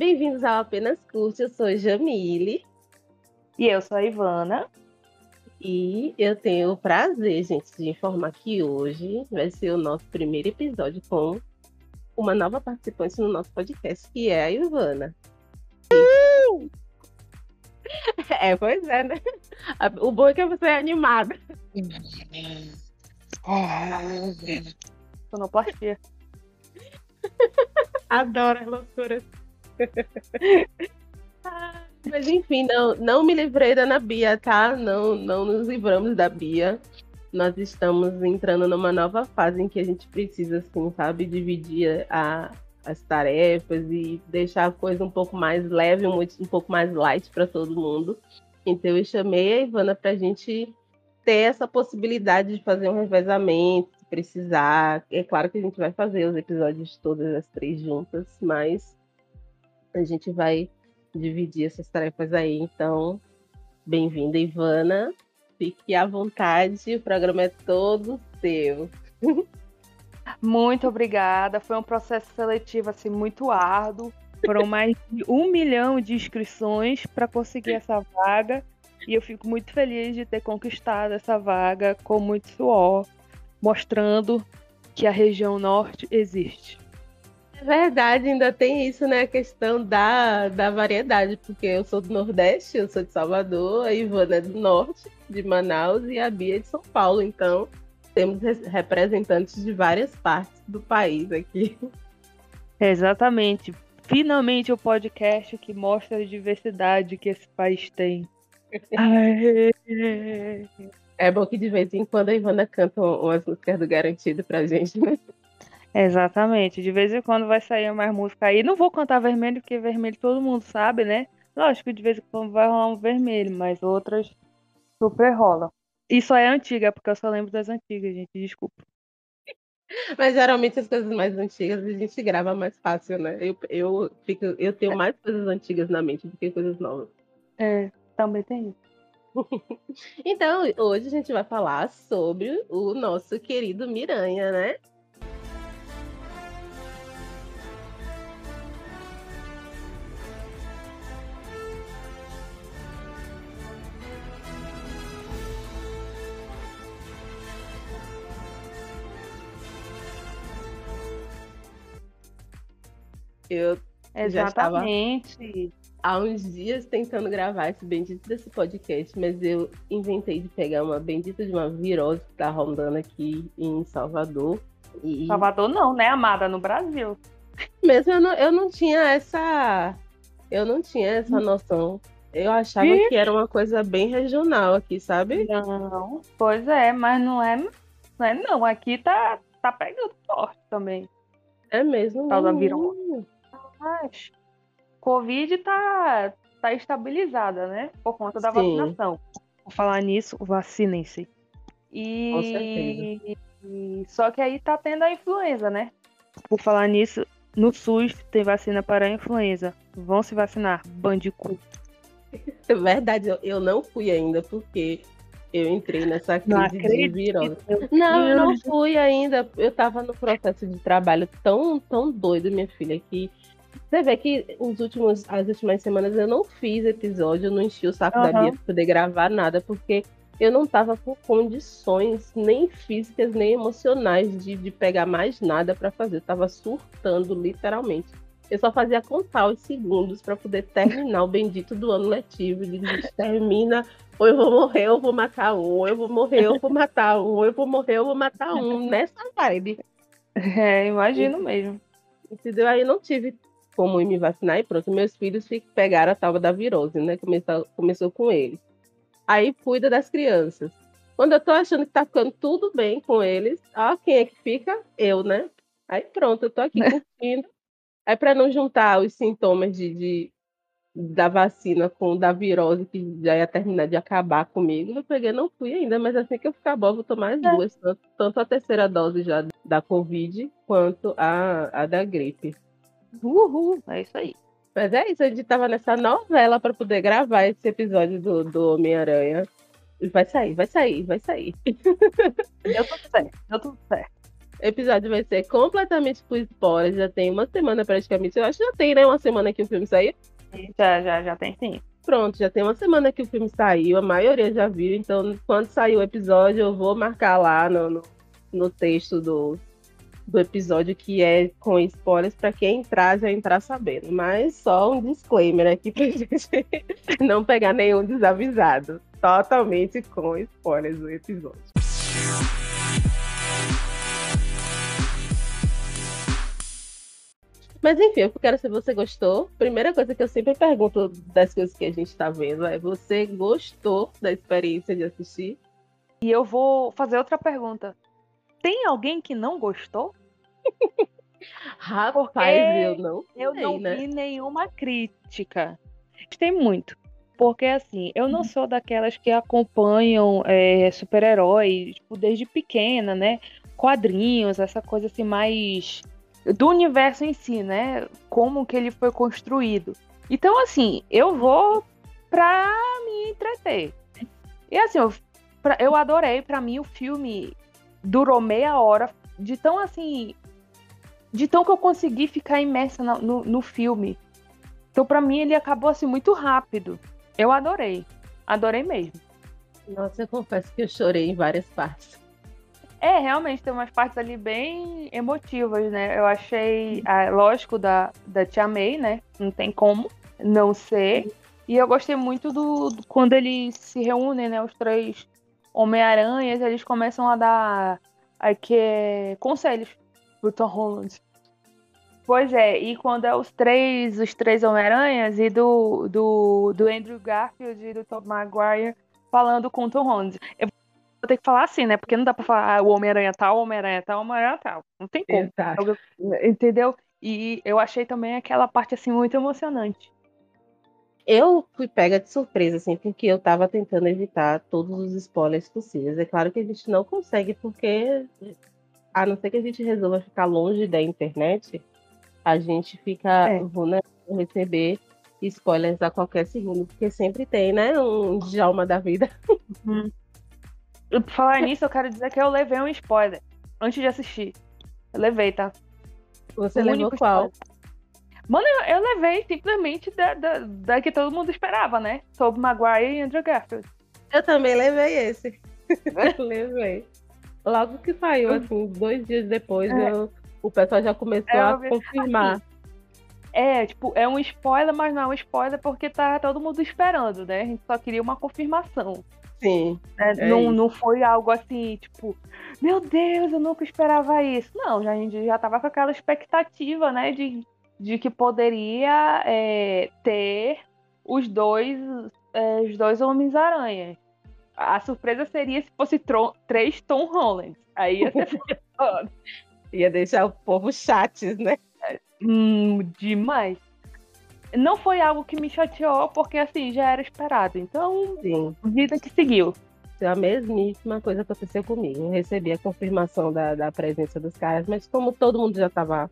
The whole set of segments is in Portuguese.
Bem-vindos ao Apenas Curte, eu sou Jamile. E eu sou a Ivana. E eu tenho o prazer, gente, de informar que hoje vai ser o nosso primeiro episódio com uma nova participante no nosso podcast, que é a Ivana. Uh! É, pois é, né? O bom é que você é animada. Sonoplastia. Adoro as loucuras. Mas enfim, não, não me livrei da Ana Bia, tá? Não, não nos livramos da Bia. Nós estamos entrando numa nova fase em que a gente precisa, assim, sabe, dividir a, as tarefas e deixar a coisa um pouco mais leve, um, um pouco mais light para todo mundo. Então eu chamei a Ivana para a gente ter essa possibilidade de fazer um revezamento, se precisar. É claro que a gente vai fazer os episódios todas as três juntas, mas a gente vai dividir essas tarefas aí. Então, bem-vinda, Ivana. Fique à vontade, o programa é todo seu. Muito obrigada. Foi um processo seletivo assim muito árduo. Foram mais de um milhão de inscrições para conseguir essa vaga. E eu fico muito feliz de ter conquistado essa vaga com muito suor, mostrando que a região norte existe. É verdade, ainda tem isso, né? A questão da, da variedade, porque eu sou do Nordeste, eu sou de Salvador, a Ivana é do Norte, de Manaus, e a Bia é de São Paulo. Então, temos representantes de várias partes do país aqui. Exatamente. Finalmente o podcast que mostra a diversidade que esse país tem. é bom que de vez em quando a Ivana canta umas músicas do Garantido pra gente, né? Exatamente. De vez em quando vai sair mais música aí. Não vou cantar vermelho, porque vermelho todo mundo sabe, né? Lógico que de vez em quando vai rolar um vermelho, mas outras super rolam. Isso é antiga, porque eu só lembro das antigas, gente. Desculpa. Mas geralmente as coisas mais antigas a gente grava mais fácil, né? Eu, eu, fico, eu tenho mais coisas antigas na mente do que coisas novas. É, também tem isso. então, hoje a gente vai falar sobre o nosso querido Miranha, né? Eu Exatamente. há uns dias tentando gravar esse bendito desse podcast, mas eu inventei de pegar uma bendita de uma virose que tá rondando aqui em Salvador. E... Salvador não, né, amada? No Brasil. Mesmo eu não, eu não tinha essa. Eu não tinha essa hum. noção. Eu achava que era uma coisa bem regional aqui, sabe? Não, pois é, mas não é. Não é não. Aqui tá, tá pegando forte também. É mesmo? Tal da virose. Mas Covid tá, tá estabilizada, né? Por conta da Sim. vacinação. Por falar nisso, vacinem-se. E... Com certeza. E... Só que aí tá tendo a influenza, né? Por falar nisso, no SUS tem vacina para a influenza. Vão se vacinar, bandicoot. É verdade, eu não fui ainda, porque eu entrei nessa crise de virose. Não, eu não fui ainda. Eu tava no processo de trabalho tão, tão doido, minha filha, que você vê que os últimos, as últimas semanas eu não fiz episódio, eu não enchi o saco uhum. da Bia pra poder gravar nada, porque eu não tava com condições nem físicas nem emocionais de, de pegar mais nada para fazer. Eu tava surtando, literalmente. Eu só fazia contar os segundos para poder terminar o bendito do ano letivo. Diz, termina, ou eu vou morrer, eu vou matar um, ou eu vou morrer, eu vou matar um, ou eu vou morrer, eu vou matar um, nessa vibe. É, imagino mesmo. Entendeu? Aí eu não tive como ir me vacinar e pronto. Meus filhos pegaram a tal da virose, né? Começou, começou com eles. Aí cuida das crianças. Quando eu tô achando que tá ficando tudo bem com eles, ó, quem é que fica? Eu, né? Aí pronto, eu tô aqui curtindo. É para não juntar os sintomas de, de, da vacina com da virose, que já ia terminar de acabar comigo. Eu peguei, não fui ainda, mas assim que eu ficar bom, vou tomar as é. duas, tanto, tanto, a terceira dose já da Covid quanto a, a da gripe. Uhul, é isso aí. Mas é isso, a gente tava nessa novela para poder gravar esse episódio do, do Homem-Aranha. Vai sair, vai sair, vai sair. Deu tudo certo, deu tudo certo. episódio vai ser completamente com spoilers. Já tem uma semana praticamente. Eu acho que já tem, né? Uma semana que o filme saiu. Já, já, já tem sim. Pronto, já tem uma semana que o filme saiu. A maioria já viu. Então, quando sair o episódio, eu vou marcar lá no, no, no texto do, do episódio que é com spoilers para quem entrar já entrar sabendo. Mas só um disclaimer aqui pra gente não pegar nenhum desavisado. Totalmente com spoilers do episódio. Mas enfim, eu quero saber se você gostou. Primeira coisa que eu sempre pergunto das coisas que a gente está vendo é: você gostou da experiência de assistir? E eu vou fazer outra pergunta. Tem alguém que não gostou? Rapaz, eu não sei, Eu não né? vi nenhuma crítica. Gostei muito. Porque, assim, eu não uhum. sou daquelas que acompanham é, super-heróis, tipo, desde pequena, né? Quadrinhos, essa coisa assim mais do universo em si, né? Como que ele foi construído. Então, assim, eu vou pra me entreter. E assim, eu, pra, eu adorei. Para mim, o filme durou meia hora. De tão assim. De tão que eu consegui ficar imersa no, no, no filme. Então, para mim, ele acabou assim muito rápido. Eu adorei. Adorei mesmo. Nossa, eu confesso que eu chorei em várias partes. É, realmente, tem umas partes ali bem emotivas, né? Eu achei, ah, lógico, da, da Tia May, né? Não tem como não ser. E eu gostei muito do, do quando eles se reúnem, né? Os três Homem-Aranhas, eles começam a dar aqui, conselhos pro Tom Holland. Pois é, e quando é os três, os três Homem-Aranhas e do, do, do Andrew Garfield e do Tom Maguire falando com o Tom Holland. Eu vou ter que falar assim, né? Porque não dá pra falar ah, o Homem-Aranha tal, o Homem-Aranha tal, o Homem-Aranha tal. Não tem como. Exato. Entendeu? E eu achei também aquela parte, assim, muito emocionante. Eu fui pega de surpresa, assim, porque eu tava tentando evitar todos os spoilers possíveis. É claro que a gente não consegue, porque a não ser que a gente resolva ficar longe da internet, a gente fica é. vulnerável a receber spoilers a qualquer segundo, porque sempre tem, né? Um Djalma da vida. Uhum. Por falar nisso, eu quero dizer que eu levei um spoiler antes de assistir. Eu levei, tá? Você o levou qual? Spoiler. Mano, eu, eu, levei simplesmente da, da, da, que todo mundo esperava, né? Tobey Maguire e Andrew Garfield. Eu também levei esse. levei. Logo que saiu, assim, dois dias depois, é. eu, o pessoal já começou é, a confirmar. Assim, é, tipo, é um spoiler, mas não é um spoiler porque tá todo mundo esperando, né? A gente só queria uma confirmação. Sim. É, não, não foi algo assim, tipo, meu Deus, eu nunca esperava isso. Não, já, a gente já tava com aquela expectativa, né, de, de que poderia é, ter os dois, é, os dois Homens-Aranha. A surpresa seria se fosse três Tom Holland. Aí ia ser. Ia deixar o povo chates, né? Hum, demais não foi algo que me chateou, porque assim, já era esperado. Então, Sim. vida que seguiu. A mesmíssima coisa aconteceu comigo. Eu recebi a confirmação da, da presença dos caras, mas como todo mundo já estava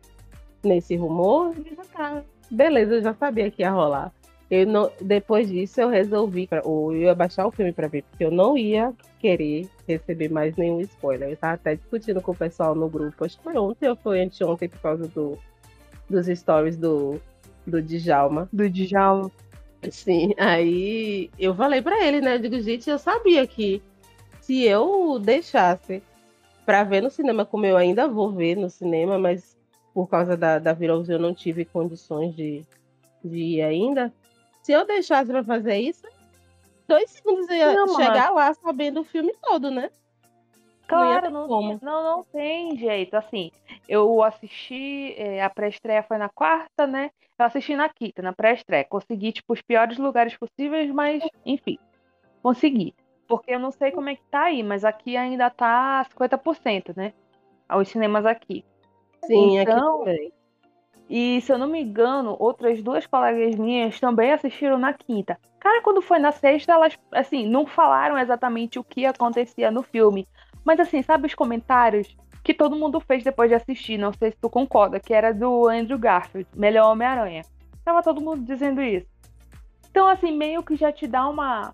nesse rumor, tá, beleza, eu já sabia que ia rolar. Eu não, depois disso, eu resolvi, ou eu ia baixar o filme para ver, porque eu não ia querer receber mais nenhum spoiler. Eu tava até discutindo com o pessoal no grupo, acho que foi ontem ou foi anteontem, por causa do, dos stories do, do Djalma. Do Djalma. Sim, aí eu falei para ele, né? Eu digo, gente, eu sabia que se eu deixasse para ver no cinema, como eu ainda vou ver no cinema, mas por causa da, da virose eu não tive condições de, de ir ainda. Se eu deixasse para fazer isso, dois segundos eu ia não, chegar lá sabendo o filme todo, né? Claro, não, não, não, não, tem jeito. Assim, eu assisti, é, a pré-estreia foi na quarta, né? Eu assisti na quinta, na pré-estreia. Consegui, tipo, os piores lugares possíveis, mas, enfim, consegui. Porque eu não sei como é que tá aí, mas aqui ainda tá 50%, né? Os cinemas aqui. Sim, então, aqui também. E se eu não me engano, outras duas colegas minhas também assistiram na quinta. Cara, quando foi na sexta, elas, assim, não falaram exatamente o que acontecia no filme. Mas assim, sabe os comentários que todo mundo fez depois de assistir, não sei se tu concorda, que era do Andrew Garfield, melhor Homem-Aranha. Tava todo mundo dizendo isso. Então, assim, meio que já te dá uma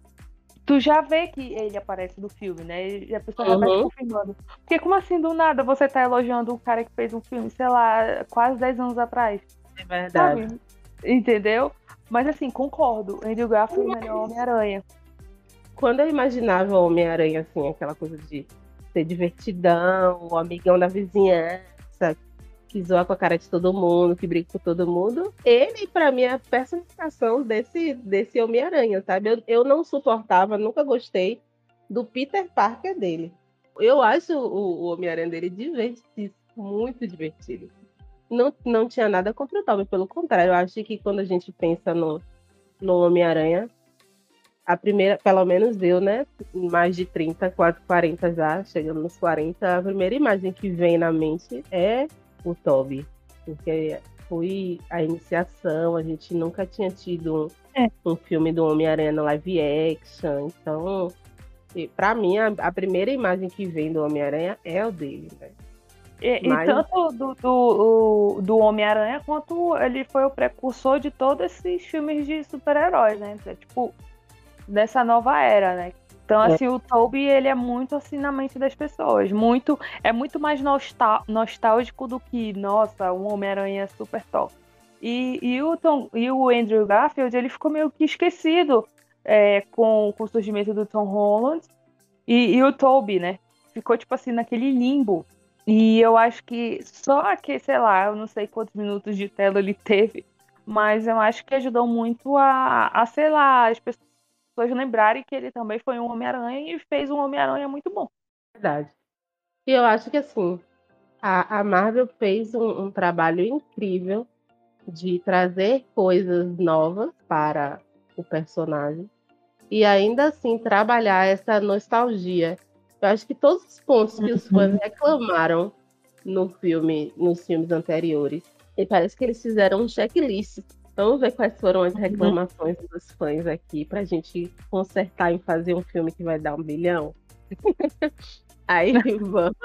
tu já vê que ele aparece no filme, né? E a pessoa já tá uhum. tá confirmando. Porque como assim, do nada, você tá elogiando um cara que fez um filme, sei lá, quase 10 anos atrás? É verdade. Sabe? Entendeu? Mas assim, concordo. Andrew Garfield é o melhor Homem-Aranha. Quando eu imaginava o Homem-Aranha, assim, aquela coisa de ser divertidão, o amigão da vizinhança, que zoa com a cara de todo mundo, que briga com todo mundo. Ele, para mim, é a personificação desse, desse Homem-Aranha, sabe? Eu, eu não suportava, nunca gostei do Peter Parker dele. Eu acho o, o Homem-Aranha dele divertido, muito divertido. Não, não tinha nada contra o Tobey, pelo contrário, eu acho que quando a gente pensa no, no Homem-Aranha, a primeira, pelo menos eu, né? Mais de 30, quase 40 já, chegando nos 40, a primeira imagem que vem na mente é o Toby, porque foi a iniciação, a gente nunca tinha tido é. um filme do Homem-Aranha no live action, então, para mim, a, a, primeira imagem que vem do Homem-Aranha é o dele, né? E, Mas... e tanto do, do, do Homem-Aranha quanto ele foi o precursor de todos esses filmes de super-heróis, né? Tipo, dessa nova era, né? Então, é. assim, é. o Toby, ele é muito assim na mente das pessoas. Muito, é muito mais nostálgico do que, nossa, um Homem-Aranha super top. E, e, o Tom, e o Andrew Garfield, ele ficou meio que esquecido é, com, com o surgimento do Tom Holland. E, e o Toby, né? Ficou, tipo assim, naquele limbo. E eu acho que só que, sei lá, eu não sei quantos minutos de tela ele teve, mas eu acho que ajudou muito a, a sei lá, as pessoas pessoas lembrarem que ele também foi um Homem-Aranha e fez um Homem-Aranha muito bom. Verdade. E eu acho que assim, a, a Marvel fez um, um trabalho incrível de trazer coisas novas para o personagem e ainda assim trabalhar essa nostalgia. Eu acho que todos os pontos que os fãs uhum. reclamaram no filme, nos filmes anteriores, e parece que eles fizeram um checklist Vamos ver quais foram as uhum. reclamações uhum. dos fãs aqui pra gente consertar em fazer um filme que vai dar um bilhão. Aí vamos.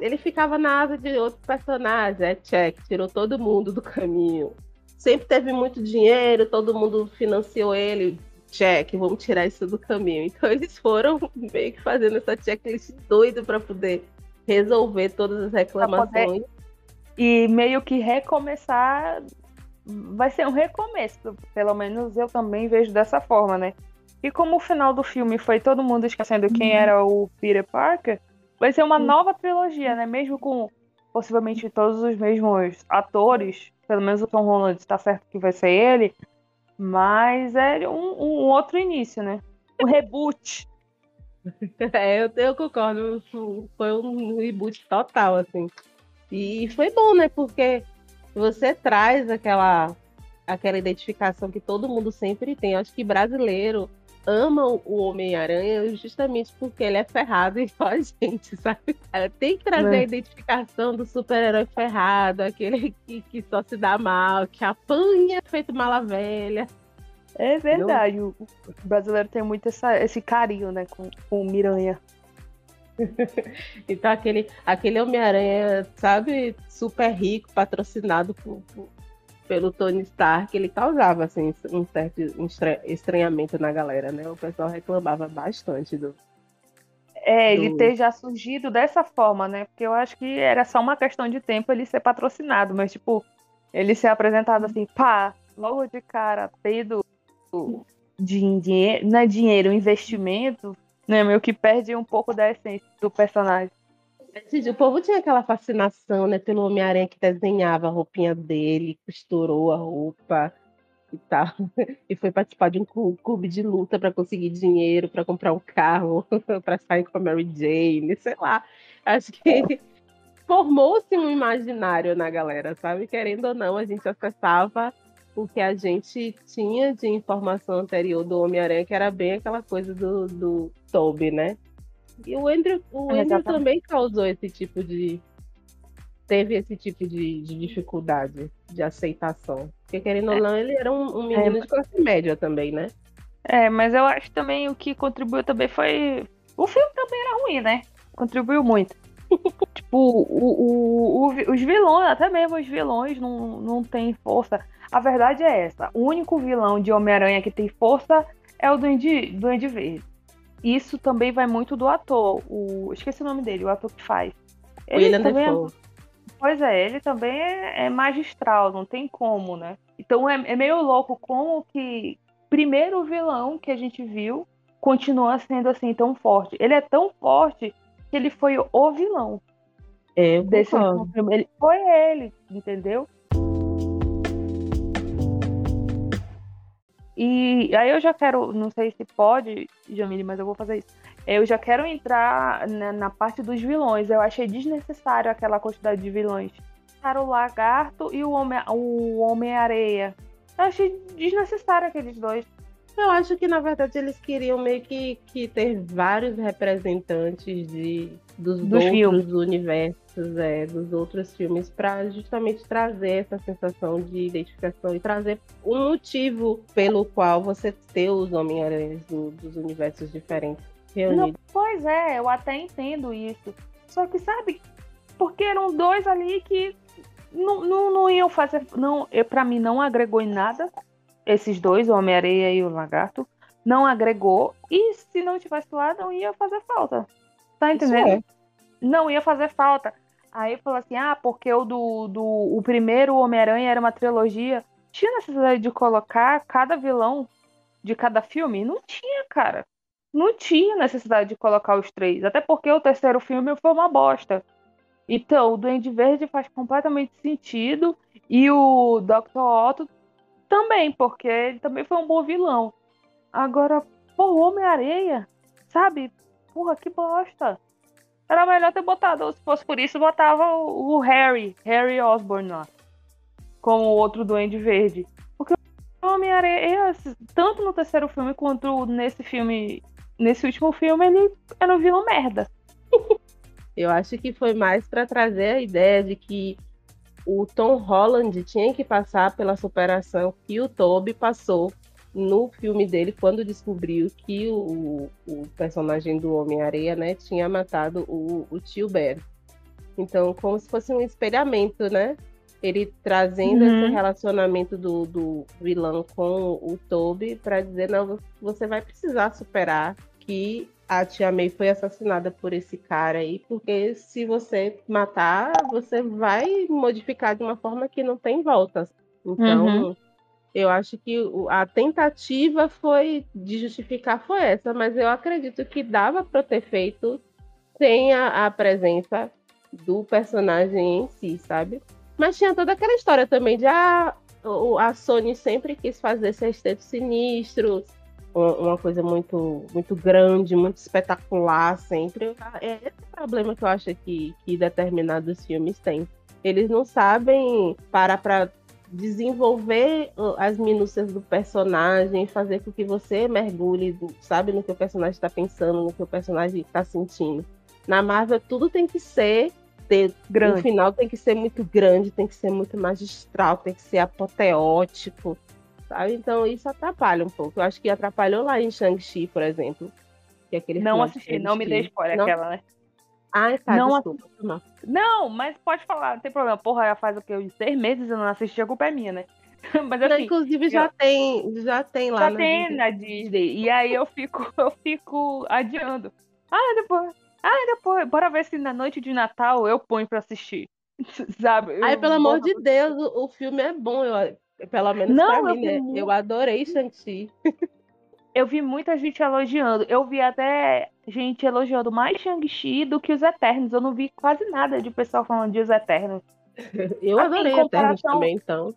Ele ficava na asa de outro personagem, é check, tirou todo mundo do caminho. Sempre teve muito dinheiro, todo mundo financiou ele, check, vamos tirar isso do caminho. Então eles foram meio que fazendo essa checklist doido para poder resolver todas as reclamações. E meio que recomeçar vai ser um recomeço. Pelo menos eu também vejo dessa forma, né? E como o final do filme foi todo mundo esquecendo quem uhum. era o Peter Parker, vai ser uma nova trilogia, né? Mesmo com possivelmente todos os mesmos atores, pelo menos o Tom Holland está certo que vai ser ele, mas é um, um outro início, né? O reboot. É, eu, eu concordo. Foi um reboot total, assim. E foi bom, né? Porque você traz aquela aquela identificação que todo mundo sempre tem. Eu acho que brasileiro ama o Homem-Aranha justamente porque ele é ferrado igual a gente, sabe? Tem que trazer é. a identificação do super-herói ferrado, aquele que, que só se dá mal, que apanha feito mala velha. É verdade, o, o brasileiro tem muito essa, esse carinho, né, com, com o Miranha. então aquele, aquele Homem-Aranha, sabe, super rico, patrocinado por, por, pelo Tony Stark, ele causava assim, um certo estranhamento na galera, né? O pessoal reclamava bastante do. É, ele do... ter já surgido dessa forma, né? Porque eu acho que era só uma questão de tempo ele ser patrocinado, mas tipo, ele ser apresentado assim, pá, logo de cara, tendo dinheiro, não é dinheiro, investimento, né? Meio que perde um pouco da essência do personagem. O povo tinha aquela fascinação, né, pelo Homem-Aranha que desenhava a roupinha dele, costurou a roupa e tal. E foi participar de um clube de luta para conseguir dinheiro, para comprar um carro, para sair com a Mary Jane, sei lá. Acho que formou-se um imaginário na galera, sabe? Querendo ou não, a gente acessava o que a gente tinha de informação anterior do Homem-Aranha, que era bem aquela coisa do, do Toby, né? E o Andrew, o Andrew também causou esse tipo de. Teve esse tipo de, de dificuldade de aceitação. Porque, querendo é. ou não, ele era um, um menino é. de classe média também, né? É, mas eu acho também o que contribuiu também foi. O filme também era ruim, né? Contribuiu muito. tipo, o, o, o, os vilões, até mesmo os vilões, não, não tem força. A verdade é essa: o único vilão de Homem-Aranha que tem força é o Duende, Duende Verde. isso também vai muito do ator. O, esqueci o nome dele, o ator que faz. Ele William também é, Pois é, ele também é, é, magistral, não tem como, né? Então é, é meio louco como que primeiro vilão que a gente viu continua sendo assim tão forte. Ele é tão forte que ele foi o vilão. É, desse. Ele foi ele, entendeu? E aí eu já quero, não sei se pode, Jamile, mas eu vou fazer isso. Eu já quero entrar na, na parte dos vilões. Eu achei desnecessário aquela quantidade de vilões. Para o lagarto e o homem, o homem. Eu achei desnecessário aqueles dois. Eu acho que na verdade eles queriam meio que, que ter vários representantes de, dos, dos outros filmes. universos, é, dos outros filmes, para justamente trazer essa sensação de identificação e trazer um motivo pelo qual você ter os Homem-Aranhas do, dos universos diferentes reunidos. Não, pois é, eu até entendo isso. Só que, sabe, porque eram dois ali que não, não, não iam fazer. Não, para mim não agregou em nada esses dois, o Homem-Areia e o Lagarto, não agregou. E se não tivesse lá, não ia fazer falta. Tá entendendo? É. Não ia fazer falta. Aí falou assim: ah, porque o do, do o primeiro Homem-Aranha era uma trilogia. Tinha necessidade de colocar cada vilão de cada filme? Não tinha, cara. Não tinha necessidade de colocar os três. Até porque o terceiro filme foi uma bosta. Então, o Duende Verde faz completamente sentido. E o Dr. Otto também, porque ele também foi um bom vilão. Agora, pô, Homem-Areia, sabe? Porra, que bosta. Era melhor ter botado, se fosse por isso, botava o, Harry, Harry Osborn lá. Como o outro Duende Verde. Porque o Homem-Areia, tanto no terceiro filme quanto nesse filme, nesse último filme, ele era um vilão merda. Eu acho que foi mais para trazer a ideia de que o Tom Holland tinha que passar pela superação que o Toby passou no filme dele quando descobriu que o, o personagem do Homem-Areia né, tinha matado o, o tio Ben. Então, como se fosse um espelhamento, né? Ele trazendo uhum. esse relacionamento do, do vilão com o Toby para dizer, não, você vai precisar superar que a tia May foi assassinada por esse cara aí, porque se você matar, você vai modificar de uma forma que não tem voltas. Então, uhum. eu acho que a tentativa foi de justificar foi essa, mas eu acredito que dava para ter feito sem a, a presença do personagem em si, sabe? Mas tinha toda aquela história também de ah, a Sony sempre quis fazer sexteto sinistro, uma coisa muito, muito grande, muito espetacular sempre. É esse problema que eu acho que, que determinados filmes têm. Eles não sabem parar para desenvolver as minúcias do personagem, fazer com que você mergulhe, sabe, no que o personagem está pensando, no que o personagem está sentindo. Na Marvel, tudo tem que ser ter, grande. O final tem que ser muito grande, tem que ser muito magistral, tem que ser apoteótico sabe? Então isso atrapalha um pouco. Eu acho que atrapalhou lá em Shang-Chi, por exemplo. Que é aquele não assisti, não me dê spoiler não? aquela, né? Ah, tá, não desculpa. Não. não, mas pode falar, não tem problema. Porra, já faz o que? Seis meses eu não assisti, a culpa é minha, né? Mas assim, não, inclusive já eu... tem, já tem lá. Já na tem Disney. na Disney. E aí eu fico, eu fico adiando. Ah, depois. Ah, depois. Bora ver se na noite de Natal eu ponho pra assistir. Sabe? Ai, pelo amor de Deus, o, o filme é bom. Eu, pelo menos não, pra mim, né? Vi... Eu adorei Shang-Chi. eu vi muita gente elogiando. Eu vi até gente elogiando mais Shang-Chi do que os Eternos. Eu não vi quase nada de pessoal falando de os Eternos. eu assim, adorei Eternos também, então.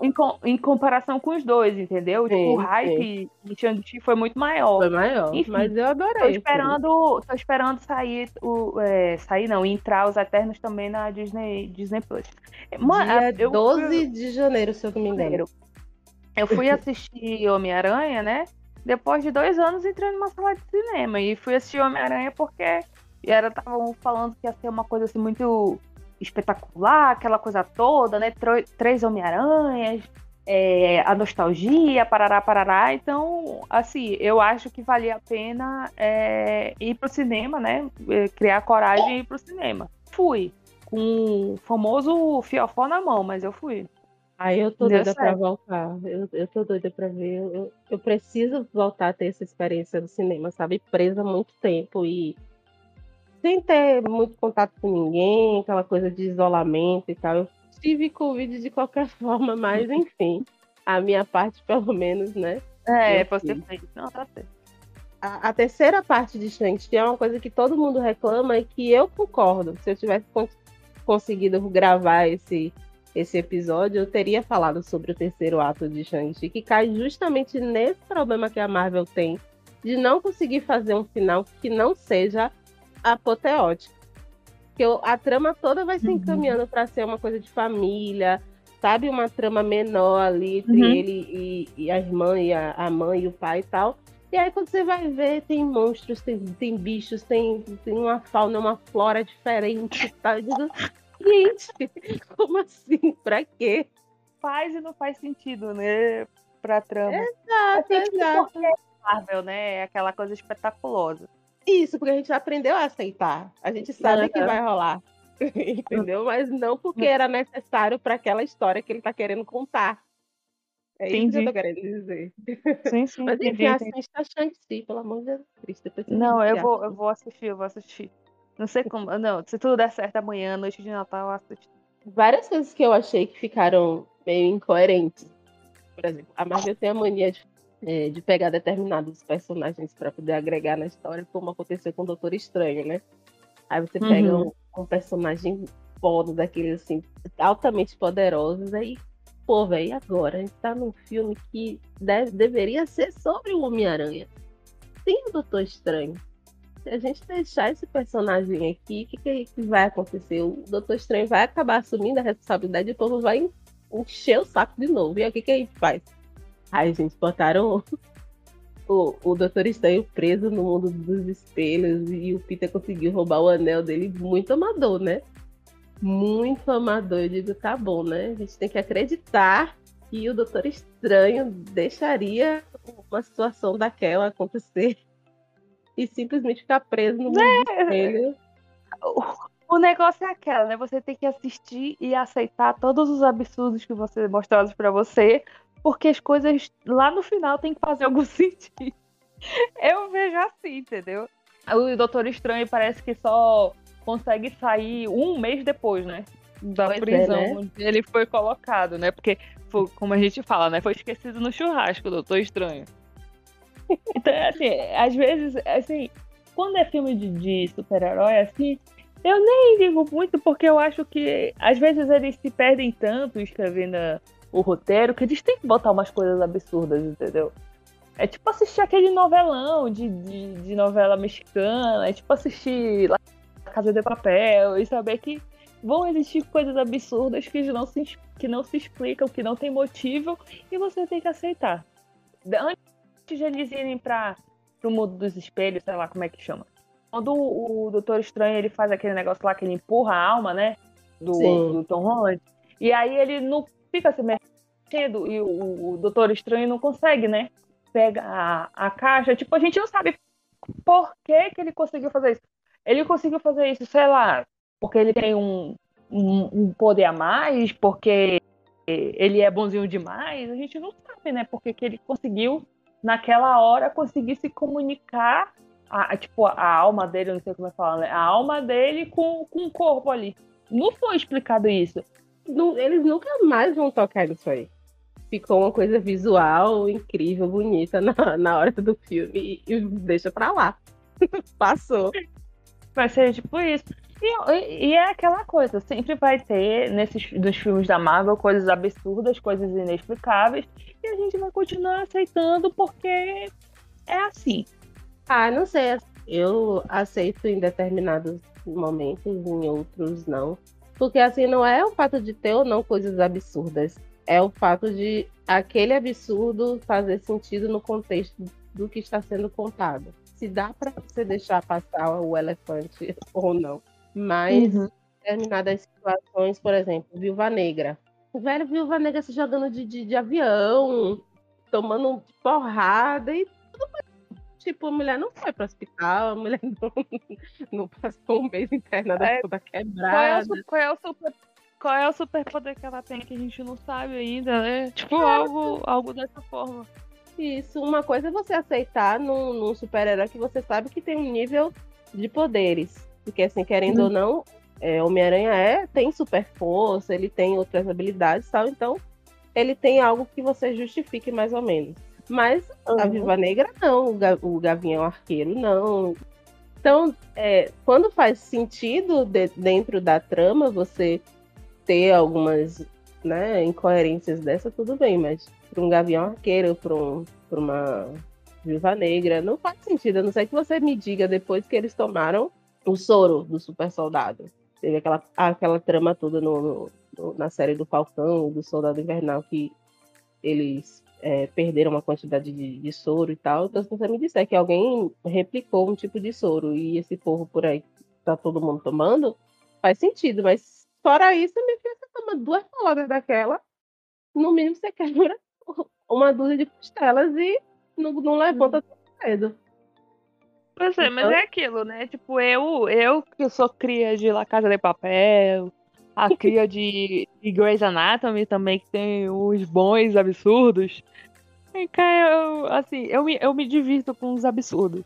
Em, em, comparação com os dois, entendeu? Sim, tipo, o hype de Shang-Chi foi muito maior. Foi maior, Enfim, mas eu adorei. Tô esperando, tô esperando sair, o, é, sair não, entrar os Eternos também na Disney, Disney Plus. Mano, Dia eu, 12 de janeiro, se eu não me engano. Eu fui assistir Homem-Aranha, né? Depois de dois anos entrei numa sala de cinema e fui assistir Homem-Aranha porque era estavam falando que ia ser uma coisa assim muito espetacular, aquela coisa toda, né? Três Homem-Aranhas, é, a nostalgia, parará, parará. Então, assim, eu acho que valia a pena é, ir pro cinema, né? É, criar coragem e ir pro cinema. Fui, com o famoso fiofó na mão, mas eu fui. Aí eu tô Deu doida pra voltar. Eu, eu tô doida pra ver. Eu, eu preciso voltar a ter essa experiência do cinema, sabe? Presa há muito tempo e sem ter muito contato com ninguém, aquela coisa de isolamento e tal. Eu tive Covid de qualquer forma, mas enfim, a minha parte, pelo menos, né? É, você fez. Não, tá. A, a, terceira parte de Shang-Chi é uma coisa que todo mundo reclama e que eu concordo. Se eu tivesse conseguido gravar esse esse episódio, eu teria falado sobre o terceiro ato de Shang-Chi, que cai justamente nesse problema que a Marvel tem de não conseguir fazer um final que não seja apoteótico. Porque a trama toda vai se uhum. encaminhando para ser uma coisa de família, sabe? Uma trama menor ali entre uhum. ele e, e, a irmã, e a, a mãe e o pai e tal. E aí, quando você vai ver, tem monstros, tem, tem bichos, tem, tem uma fauna, uma flora diferente. Tá? Digo, Gente, como assim? Pra quê? Faz e não faz sentido, né? Pra trama. Exato, exato. É Marvel, né? É aquela coisa espetaculosa. Isso, porque a gente aprendeu a aceitar. A gente sabe uhum. que vai rolar. Entendeu? Mas não porque era necessário para aquela história que ele tá querendo contar. É Entendi. isso que eu tô querendo dizer. Sim, sim. Mas enfim, assista Shang-Chi, pelo amor de Deus. Não, eu vou, eu vou assistir, eu vou assistir. Não sei como. Não, se tudo der certo amanhã, noite de Natal, eu assisto. Várias coisas que eu achei que ficaram meio incoerentes. Por exemplo, a Marvel tem a mania de, é, de pegar determinados personagens para poder agregar na história, como aconteceu com o Doutor Estranho, né? Aí você uhum. pega um, um, personagem foda, daqueles assim, altamente poderosos, aí, pô, velho, agora? A gente tá num filme que deve, deveria ser sobre o Homem-Aranha. Tem o Doutor Estranho se a gente deixar esse personagem aqui, o que, que, que, vai acontecer? O Doutor Estranho vai acabar assumindo a responsabilidade e o povo vai encher o saco de novo. E aí o que, que a gente faz? Aí, gente, botaram o, o Doutor Estranho preso no mundo dos espelhos e o Peter conseguiu roubar o anel dele. Muito amador, né? Muito amador. Eu digo, tá bom, né? A gente tem que acreditar que o Doutor Estranho deixaria uma situação daquela acontecer e simplesmente ficar preso no mundo é. O, negócio é aquela, né? Você tem que assistir e aceitar todos os absurdos que você mostrados para você, porque as coisas lá no final tem que fazer algum sentido. Eu vejo assim, entendeu? O Doutor Estranho parece que só consegue sair um mês depois, né? Da pois é, prisão é, né? onde ele foi colocado, né? Porque, foi, como a gente fala, né? Foi esquecido no churrasco, Doutor Estranho. Então, assim, às vezes, assim, quando é filme de, de super-herói, assim, eu nem digo muito porque eu acho que às vezes eles se perdem tanto escrevendo o roteiro que eles têm que botar umas coisas absurdas, entendeu? É tipo assistir aquele novelão de, de, de novela mexicana, é tipo assistir La Casa de Papel e saber que vão existir coisas absurdas que não se, que não se explicam, que não tem motivo e você tem que aceitar. Antes de eles irem para o mundo dos espelhos, sei lá como é que chama. Quando o, o Doutor Estranho ele faz aquele negócio lá que ele empurra a alma, né? Do, do Tom Holland. E aí ele não fica se mexendo e o, o Doutor Estranho não consegue, né? Pega a, a caixa. Tipo, a gente não sabe por que, que ele conseguiu fazer isso. Ele conseguiu fazer isso, sei lá, porque ele tem um, um, um poder a mais, porque ele é bonzinho demais. A gente não sabe, né? Porque que ele conseguiu naquela hora conseguir se comunicar, a, tipo, a alma dele, não sei como é falar, né? A alma dele com, com o corpo ali. Não foi explicado isso. Não, eles nunca mais vão tocar nisso aí. Ficou uma coisa visual incrível, bonita na, na hora do filme e, e deixa pra lá. Passou. Vai ser tipo isso. E, e, é aquela coisa, sempre vai ter nesses dos filmes da Marvel coisas absurdas, coisas inexplicáveis, e a gente vai continuar aceitando porque é assim. Ah, não sei. Eu aceito em determinados momentos, em outros não. Porque assim, não é o fato de ter ou não coisas absurdas. É o fato de aquele absurdo fazer sentido no contexto do que está sendo contado. Se dá para você deixar passar o elefante ou não. Mas uhum. determinadas situações, por exemplo, Viúva Negra. O velho Viúva Negra se jogando de, de, de avião, tomando porrada e tudo Tipo, a mulher não foi para o hospital, a mulher não, não passou um mês internada é, toda quebrada. Qual é, o, qual é o super qual é o superpoder que ela tem que a gente não sabe ainda, né? Tipo, algo, algo dessa forma. Isso, uma coisa é você aceitar num, num super-herói que você sabe que tem um nível de poderes. Porque, assim, querendo hum. ou não, é, Homem-Aranha é, tem super força, ele tem outras habilidades e tal, então ele tem algo que você justifique mais ou menos. Mas uhum. a Viva Negra não, o Gavião Arqueiro não. Então, é, quando faz sentido de, dentro da trama você ter algumas né, incoerências dessa, tudo bem, mas para um Gavião Arqueiro, para um, uma Viva Negra, não faz sentido. A não ser que você me diga depois que eles tomaram o soro do super soldado. Teve aquela, aquela trama toda no, no, na série do Falcão, do Soldado Invernal, que eles é, perderam uma quantidade de, de, soro e tal. Então, se você me disser que alguém replicou um tipo de soro e esse povo por aí tá todo mundo tomando, faz sentido. Mas fora isso, minha filha, você toma duas palavras daquela, no mínimo você quebra uma dúzia de costelas e não, não levanta uhum. cedo. Pois é, mas então... é aquilo, né? Tipo, eu, eu que sou cria de La Casa de Papel, a cria de, de Grey's Anatomy também, que tem os bons absurdos. E, eu, assim, eu me, eu me divirto com os absurdos.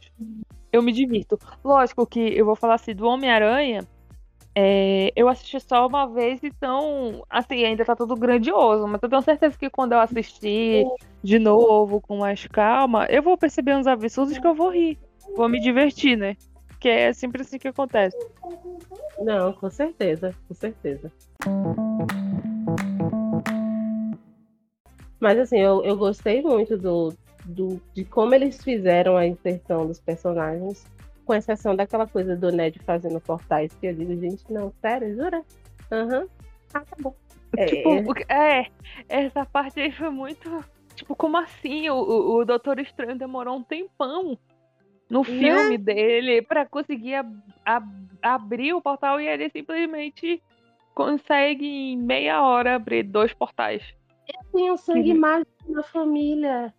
Eu me divirto. Lógico que eu vou falar assim, do Homem-Aranha, é, eu assisti só uma vez, então, assim, ainda tá tudo grandioso, mas eu tenho certeza que quando eu assistir de novo, com mais calma, eu vou perceber uns absurdos que eu vou rir. Vou me divertir, né? Que é sempre assim que acontece. Não, com certeza, com certeza. Mas assim, eu, eu gostei muito do, do, de como eles fizeram a inserção dos personagens com exceção daquela coisa do Ned fazendo portais, que eu digo, gente, não, sério, jura? Aham. Uhum. Ah, tá bom. É. Tipo, é, essa parte aí foi muito. Tipo, como assim? O, o, o Doutor Estranho demorou um tempão no filme né? dele para conseguir ab ab abrir o portal e ele simplesmente consegue em meia hora abrir dois portais. Eu tenho sangue mágico na família.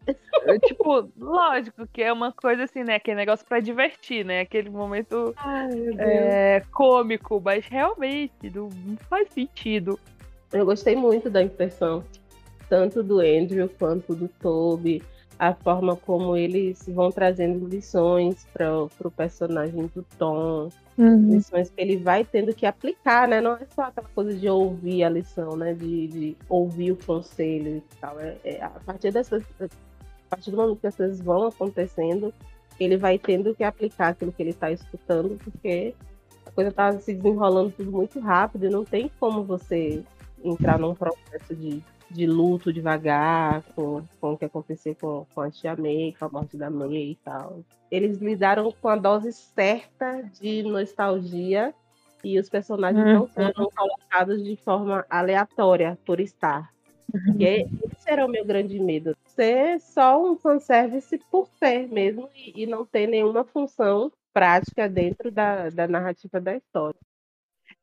tipo, lógico que é uma coisa assim, né? Que é negócio pra divertir, né? Aquele momento Ai, é, cômico, mas realmente não, não faz sentido. Eu gostei muito da impressão, tanto do Andrew quanto do Toby, a forma como eles vão trazendo lições para o personagem do Tom, Uhum. Lições que ele vai tendo que aplicar, né? Não é só aquela coisa de ouvir a lição, né? De, de ouvir o conselho e tal. É, é, a partir dessas. A partir do momento que as coisas vão acontecendo, ele vai tendo que aplicar aquilo que ele está escutando, porque a coisa está se desenrolando tudo muito rápido e não tem como você entrar num processo de de luto devagar, com, com o que aconteceu com, com a tia May, com a morte da May e tal. Eles lidaram com a dose certa de nostalgia e os personagens uhum. não foram colocados de forma aleatória por estar. Uhum. E esse era o meu grande medo. Ser só um fanservice por ser mesmo e, e não ter nenhuma função prática dentro da, da narrativa da história.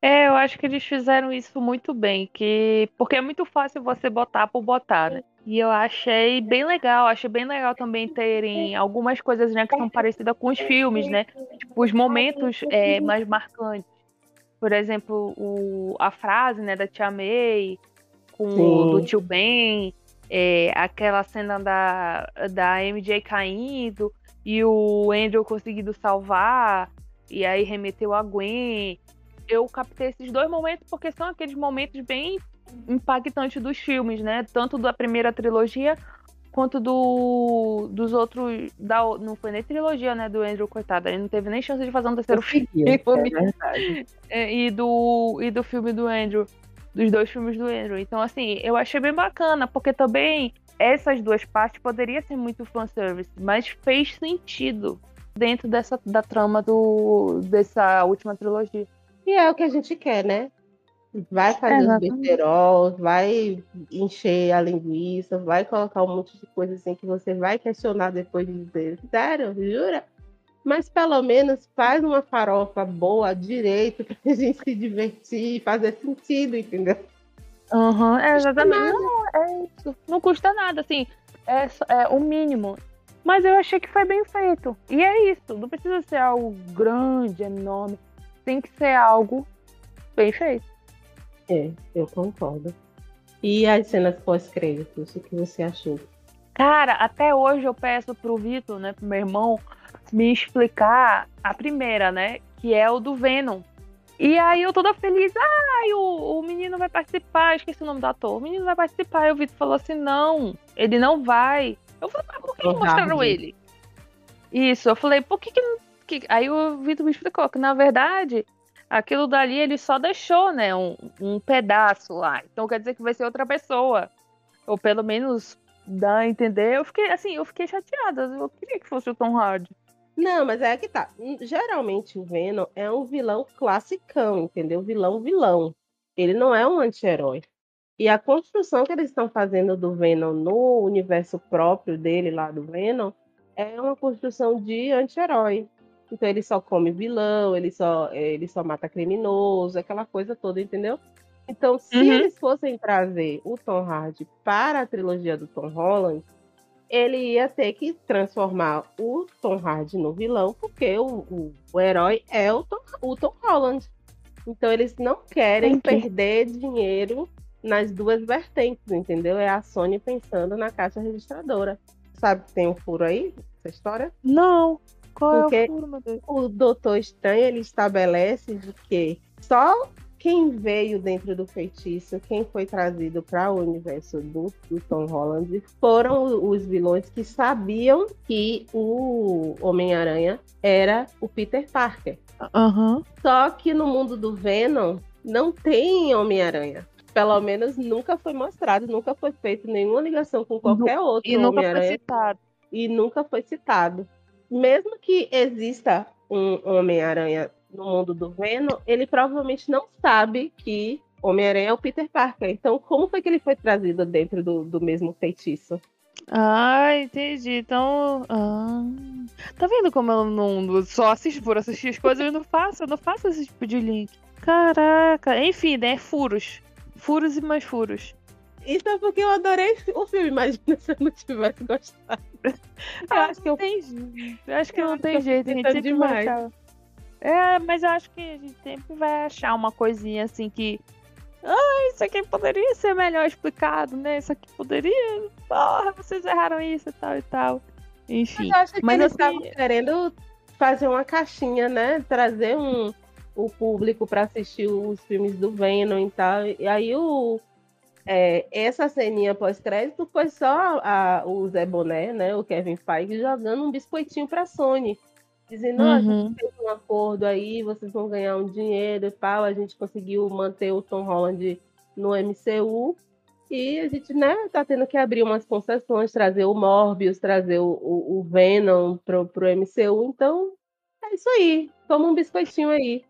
É, eu acho que eles fizeram isso muito bem, que porque é muito fácil você botar por botar, né? E eu achei bem legal, achei bem legal também terem algumas coisas né, que são parecidas com os filmes, né? Tipo, os momentos é, mais marcantes. Por exemplo, o, a frase né, da Tia May, com o do tio Ben, é, aquela cena da, da MJ caindo e o Andrew conseguindo salvar, e aí remeteu a Gwen eu captei esses dois momentos porque são aqueles momentos bem impactantes dos filmes, né? Tanto da primeira trilogia quanto do, dos outros. Da, não foi nem trilogia, né? Do Andrew, coitado. Ele não teve nem chance de fazer um terceiro filme. É é, e, do, e do filme do Andrew. Dos dois filmes do Andrew. Então, assim, eu achei bem bacana, porque também essas duas partes poderia ser muito fanservice, mas fez sentido dentro dessa da trama do, dessa última trilogia. E é o que a gente quer, né? Vai fazer os besterol, vai encher a linguiça, vai colocar um monte de coisa assim que você vai questionar depois de dizer, sério, jura? Mas pelo menos faz uma farofa boa, direito, pra gente se divertir, fazer sentido, entendeu? Uhum, é, exatamente. Não, é isso. Não custa nada, assim, é, é o mínimo. Mas eu achei que foi bem feito. E é isso, não precisa ser algo grande, enorme tem que ser algo bem feito. É, eu concordo. E as cenas pós-créditos, o que você achou? Cara, até hoje eu peço pro Vitor, né, pro meu irmão, me explicar a primeira, né? Que é o do Venom. E aí eu toda feliz, ai, ah, o, o menino vai participar, esqueci o nome do ator, o menino vai participar. E o Vitor falou assim, não, ele não vai. Eu falei, mas por que, que mostraram ele? Isso, eu falei, por que que, que... Aí o Vitor me explicou que, na verdade, aquilo dali ele só deixou, né, um, um pedaço lá. Então quer dizer que vai ser outra pessoa. Ou pelo menos dá a entender. Eu fiquei, assim, eu fiquei chateada. Eu queria que fosse o Tom Hardy. Não, mas é que tá. Geralmente o Venom é um vilão classicão, entendeu? Vilão, vilão. Ele não é um anti-herói. E a construção que eles estão fazendo do Venom no universo próprio dele, lá do Venom, é uma construção de anti-herói. Então ele só come vilão, ele só, ele só mata criminoso, aquela coisa toda, entendeu? Então, se uhum. eles fossem trazer o Tom Hardy para a trilogia do Tom Holland, ele ia ter que transformar o Tom Hardy no vilão, porque o, o, o herói é o Tom, o Tom Holland. Então, eles não querem Entendi. perder dinheiro nas duas vertentes, entendeu? É a Sony pensando na caixa registradora. Sabe que tem um furo aí, essa história? Não. Qual Porque é o furo, meu Deus? O Doutor Estranho, ele estabelece de que só quem veio dentro do feitiço, quem foi trazido para o universo do, do, Tom Holland, foram os vilões que sabiam que o Homem-Aranha era o Peter Parker. Uhum. Só que no mundo do Venom não tem Homem-Aranha. Pelo menos nunca foi mostrado, nunca foi feito nenhuma ligação com qualquer outro e nunca foi citado. E nunca foi citado. Mesmo que exista um Homem-Aranha no mundo do Venom, ele provavelmente não sabe que Homem-Aranha é o Peter Parker. Então, como foi que ele foi trazido dentro do, do mesmo feitiço? Ah, entendi. Então. Ah. Tá vendo como eu não só assisto por assistir as coisas? Eu não faço, eu não faço esse tipo de link. Caraca. Enfim, né? Furos. Furos e mais furos. Isso é porque eu adorei o filme, imagina se eu não tivesse gostado. Eu ah, acho que eu, tem, eu acho que eu não tem jeito, a gente sempre demais. É, mas eu acho que a gente sempre vai achar uma coisinha assim que. Ah, isso aqui poderia ser melhor explicado, né? Isso aqui poderia. Porra, vocês erraram isso e tal e tal. Enfim. Mas eu acho que mas eles assim... estavam querendo fazer uma caixinha, né? Trazer um, o público para assistir os filmes do Venom e tal. E aí o. É, essa ceninha pós-crédito foi só a, o Zé Boné, né? O Kevin Feige jogando um biscoitinho pra Sony dizendo, uhum. a gente uhum. fez um acordo aí, vocês vão ganhar um dinheiro e tal, a gente conseguiu manter o Tom Holland no MCU, e a gente, né, tá tendo que abrir umas concessões, trazer o Morbius, trazer o, o, o Venom pro, pro MCU, então é isso aí, toma um biscoitinho aí.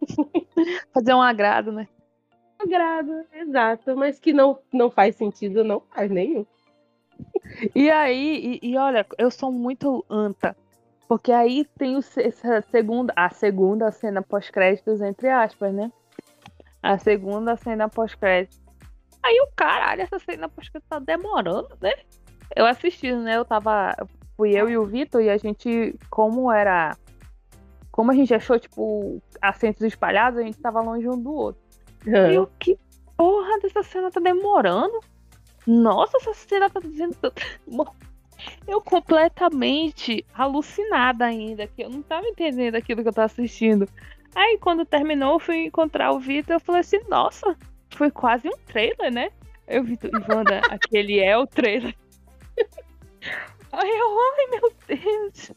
Fazer um agrado, né? Agrado, exato, mas que não, não faz sentido, não faz nenhum. E aí, e, e olha, eu sou muito anta porque aí tem o, essa segunda, a segunda cena pós-créditos, entre aspas, né? A segunda cena pós-créditos. Aí o caralho, essa cena pós-créditos tá demorando, né? Eu assisti, né? Eu tava. Fui eu e o Vitor e a gente, como era. Como a gente achou, tipo, assentos espalhados, a gente tava longe um do outro. É. E eu, que porra dessa cena tá demorando? Nossa, essa cena tá dizendo eu completamente alucinada ainda, que eu não tava entendendo aquilo que eu tava assistindo. Aí quando terminou, eu fui encontrar o Vitor, eu falei assim, nossa, foi quase um trailer, né? Eu vi, Ivanda, aquele é o trailer. Aí eu, ai meu Deus.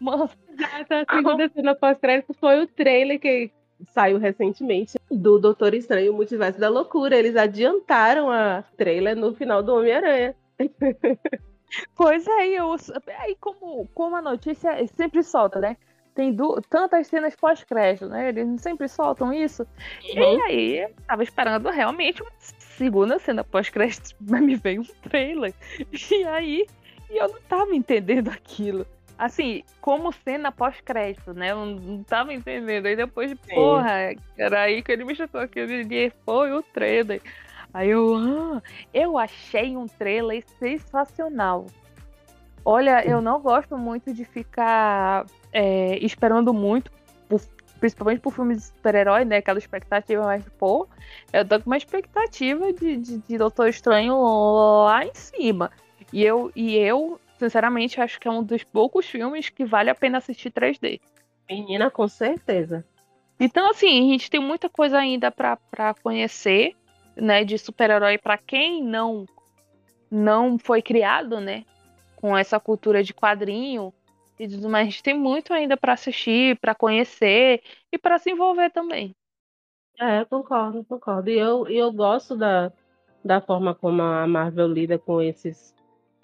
Mano. Essa segunda cena pós-crédito foi o trailer que saiu recentemente do Doutor Estranho, o Multiverso da Loucura. Eles adiantaram a trailer no final do Homem-Aranha. Pois é, eu, aí como, como a notícia sempre solta, né? Tem du tantas cenas pós-crédito, né? Eles sempre soltam isso. Uhum. E aí, eu tava esperando realmente uma segunda cena pós-crédito, mas me veio um trailer. E aí, e eu não tava entendendo aquilo. Assim, como cena pós-crédito, né? Eu não tava entendendo. Aí depois, Sim. porra, era aí que ele me chutou aquele dia, foi o trailer. Aí eu, ah, eu achei um trailer sensacional. Olha, eu não gosto muito de ficar é, esperando muito principalmente por filmes de super-herói, né? Aquela expectativa mais, pô, eu tô com uma expectativa de, de, de Doutor Estranho lá em cima. E eu, e eu, sinceramente, acho que é um dos poucos filmes que vale a pena assistir 3D. Menina, com certeza. Então, assim, a gente tem muita coisa ainda para conhecer, né, de super-herói para quem não não foi criado, né, com essa cultura de quadrinho e tudo mais. A gente tem muito ainda para assistir, para conhecer e para se envolver também. É, concordo, concordo. E eu, eu gosto da, da forma como a Marvel lida com esses,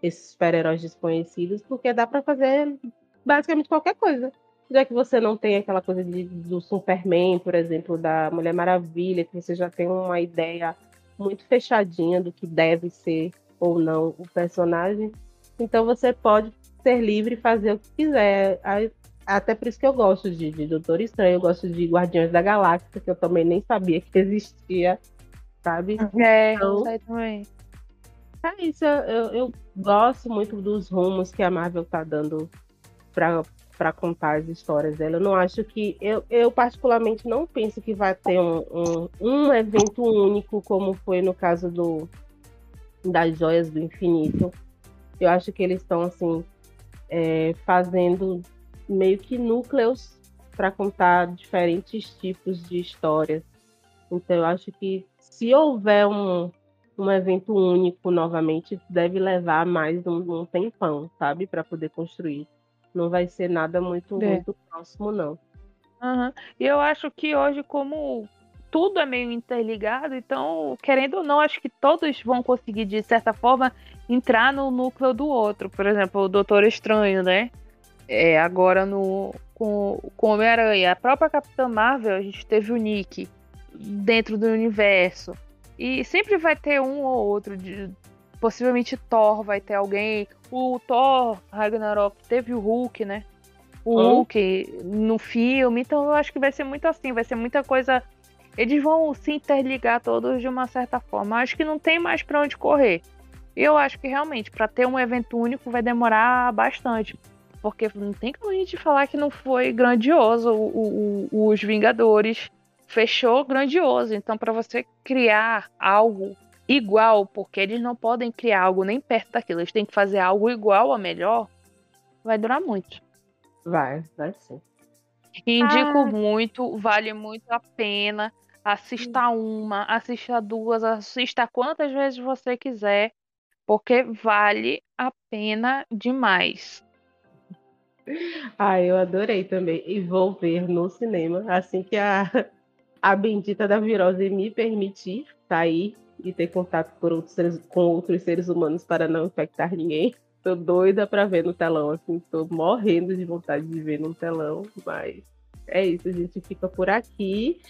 esses super-heróis desconhecidos, porque dá para fazer basicamente qualquer coisa. Já que você não tem aquela coisa de, do Superman, por exemplo, da Mulher Maravilha, que você já tem uma ideia muito fechadinha do que deve ser ou não o personagem. Então você pode ser livre e fazer o que quiser. Até por isso que eu gosto de, de Doutor Estranho, eu gosto de Guardiões da Galáxia, que eu também nem sabia que existia, sabe? É, então, eu também. É isso, eu, eu gosto muito dos rumos que a Marvel tá dando para contar as histórias dela. Eu não acho que. Eu, eu, particularmente, não penso que vai ter um, um, um evento único, como foi no caso do das Joias do Infinito. Eu acho que eles estão, assim, é, fazendo meio que núcleos para contar diferentes tipos de histórias. Então, eu acho que se houver um, um evento único novamente, deve levar mais um, um tempão, sabe, para poder construir. Não vai ser nada muito, é. muito próximo, não. Uhum. E eu acho que hoje, como tudo é meio interligado, então, querendo ou não, acho que todos vão conseguir, de certa forma, entrar no núcleo do outro. Por exemplo, o Doutor Estranho, né? É, agora no com, com Homem-Aranha. A própria Capitã Marvel, a gente teve o Nick dentro do universo. E sempre vai ter um ou outro. De, possivelmente Thor vai ter alguém. O Thor Ragnarok teve o Hulk, né? O Hulk no filme. Então eu acho que vai ser muito assim. Vai ser muita coisa eles vão se interligar todos de uma certa forma. Acho que não tem mais para onde correr. Eu acho que realmente, para ter um evento único, vai demorar bastante. Porque não tem como a gente falar que não foi grandioso. O, o, os Vingadores fechou grandioso. Então, para você criar algo igual, porque eles não podem criar algo nem perto daquilo, eles têm que fazer algo igual a melhor, vai durar muito. Vai, vai sim. Indico ah. muito, vale muito a pena. Assista uma, assista duas, assista quantas vezes você quiser, porque vale a pena demais. Ah, eu adorei também. E vou ver no cinema assim que a, a bendita da virose me permitir sair e ter contato com outros, seres, com outros seres humanos para não infectar ninguém. Tô doida para ver no telão, assim, tô morrendo de vontade de ver no telão, mas é isso, a gente fica por aqui.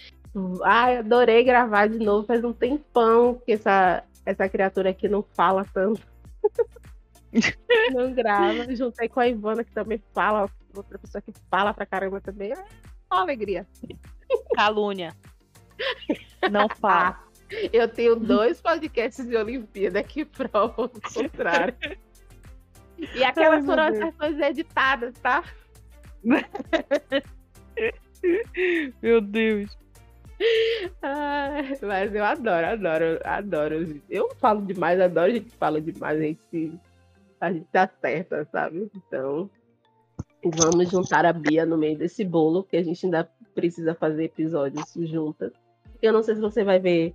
Ai, adorei gravar de novo, faz um tempão que essa, essa criatura aqui não fala tanto. não grava. Juntei com a Ivana, que também fala, outra pessoa que fala pra caramba também. É uma alegria. Calúnia. Não fala. Eu tenho dois podcasts de Olimpíada que provam o contrário. E aquelas foram as versões editadas, tá? Meu Deus. mas eu adoro, adoro, adoro. Eu falo demais, adoro a gente fala demais, a gente, a gente acerta, sabe? Então, vamos juntar a Bia no meio desse bolo, que a gente ainda precisa fazer episódios juntas. Eu não sei se você vai ver,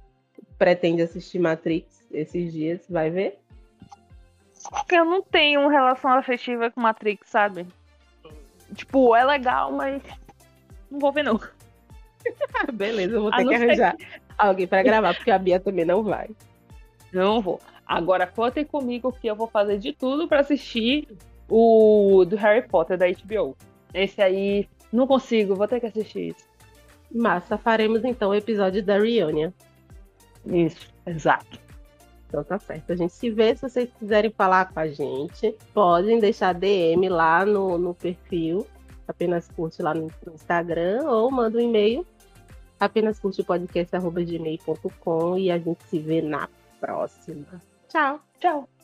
pretende assistir Matrix esses dias, vai ver? Eu não tenho relação afetiva com Matrix, sabe? Tipo, é legal, mas não vou ver não. Beleza, eu vou ter que arranjar que... alguém para gravar, porque a Bia também não vai. Não vou. Agora contem comigo que eu vou fazer de tudo para assistir o do Harry Potter da HBO. Esse aí não consigo, vou ter que assistir isso. Massa, faremos então o episódio da Reunion. Isso, exato. Então tá certo. A gente se vê. Se vocês quiserem falar com a gente, podem deixar DM lá no, no perfil. Apenas curte lá no Instagram ou manda um e-mail Apenas curte o podcast arroba gmail.com e a gente se vê na próxima. Tchau. Tchau.